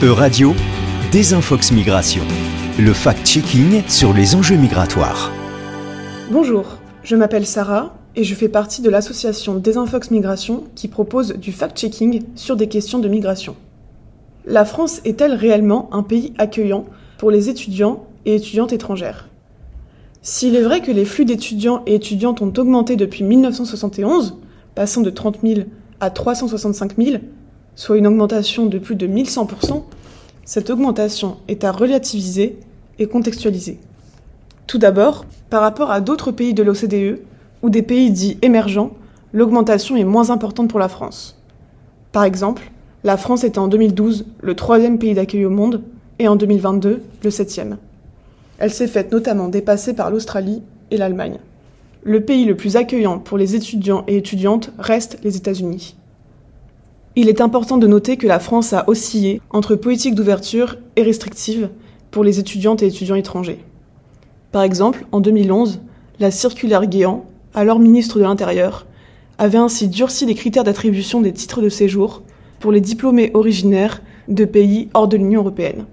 E-Radio, Désinfox Migration. Le fact-checking sur les enjeux migratoires. Bonjour, je m'appelle Sarah et je fais partie de l'association Désinfox Migration qui propose du fact-checking sur des questions de migration. La France est-elle réellement un pays accueillant pour les étudiants et étudiantes étrangères? S'il est vrai que les flux d'étudiants et étudiantes ont augmenté depuis 1971, passant de 30 000 à 365 000, soit une augmentation de plus de 1100%, cette augmentation est à relativiser et contextualiser. Tout d'abord, par rapport à d'autres pays de l'OCDE ou des pays dits émergents, l'augmentation est moins importante pour la France. Par exemple, la France était en 2012 le troisième pays d'accueil au monde et en 2022 le septième. Elle s'est faite notamment dépasser par l'Australie et l'Allemagne. Le pays le plus accueillant pour les étudiants et étudiantes reste les États-Unis. Il est important de noter que la France a oscillé entre politique d'ouverture et restrictive pour les étudiantes et étudiants étrangers. Par exemple, en 2011, la circulaire Guéant, alors ministre de l'Intérieur, avait ainsi durci les critères d'attribution des titres de séjour pour les diplômés originaires de pays hors de l'Union européenne.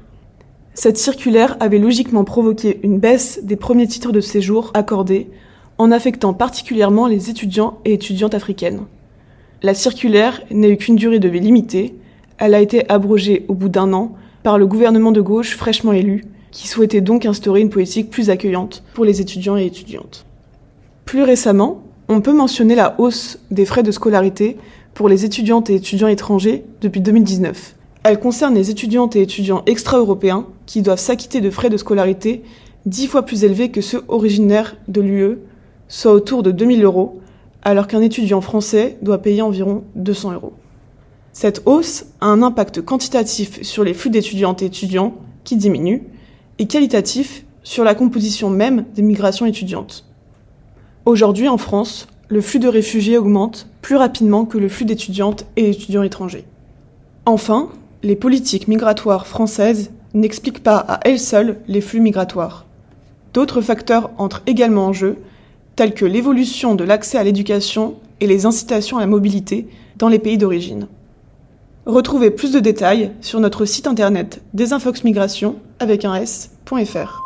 Cette circulaire avait logiquement provoqué une baisse des premiers titres de séjour accordés, en affectant particulièrement les étudiants et étudiantes africaines. La circulaire n'a eu qu'une durée de vie limitée. Elle a été abrogée au bout d'un an par le gouvernement de gauche fraîchement élu, qui souhaitait donc instaurer une politique plus accueillante pour les étudiants et étudiantes. Plus récemment, on peut mentionner la hausse des frais de scolarité pour les étudiantes et étudiants étrangers depuis 2019. Elle concerne les étudiantes et étudiants extra-européens qui doivent s'acquitter de frais de scolarité dix fois plus élevés que ceux originaires de l'UE, soit autour de 2000 euros, alors qu'un étudiant français doit payer environ 200 euros. Cette hausse a un impact quantitatif sur les flux d'étudiantes et étudiants qui diminuent et qualitatif sur la composition même des migrations étudiantes. Aujourd'hui en France, le flux de réfugiés augmente plus rapidement que le flux d'étudiantes et étudiants étrangers. Enfin, les politiques migratoires françaises n'expliquent pas à elles seules les flux migratoires. D'autres facteurs entrent également en jeu, telles que l'évolution de l'accès à l'éducation et les incitations à la mobilité dans les pays d'origine. Retrouvez plus de détails sur notre site internet désinfoxmigration avec un s.fr.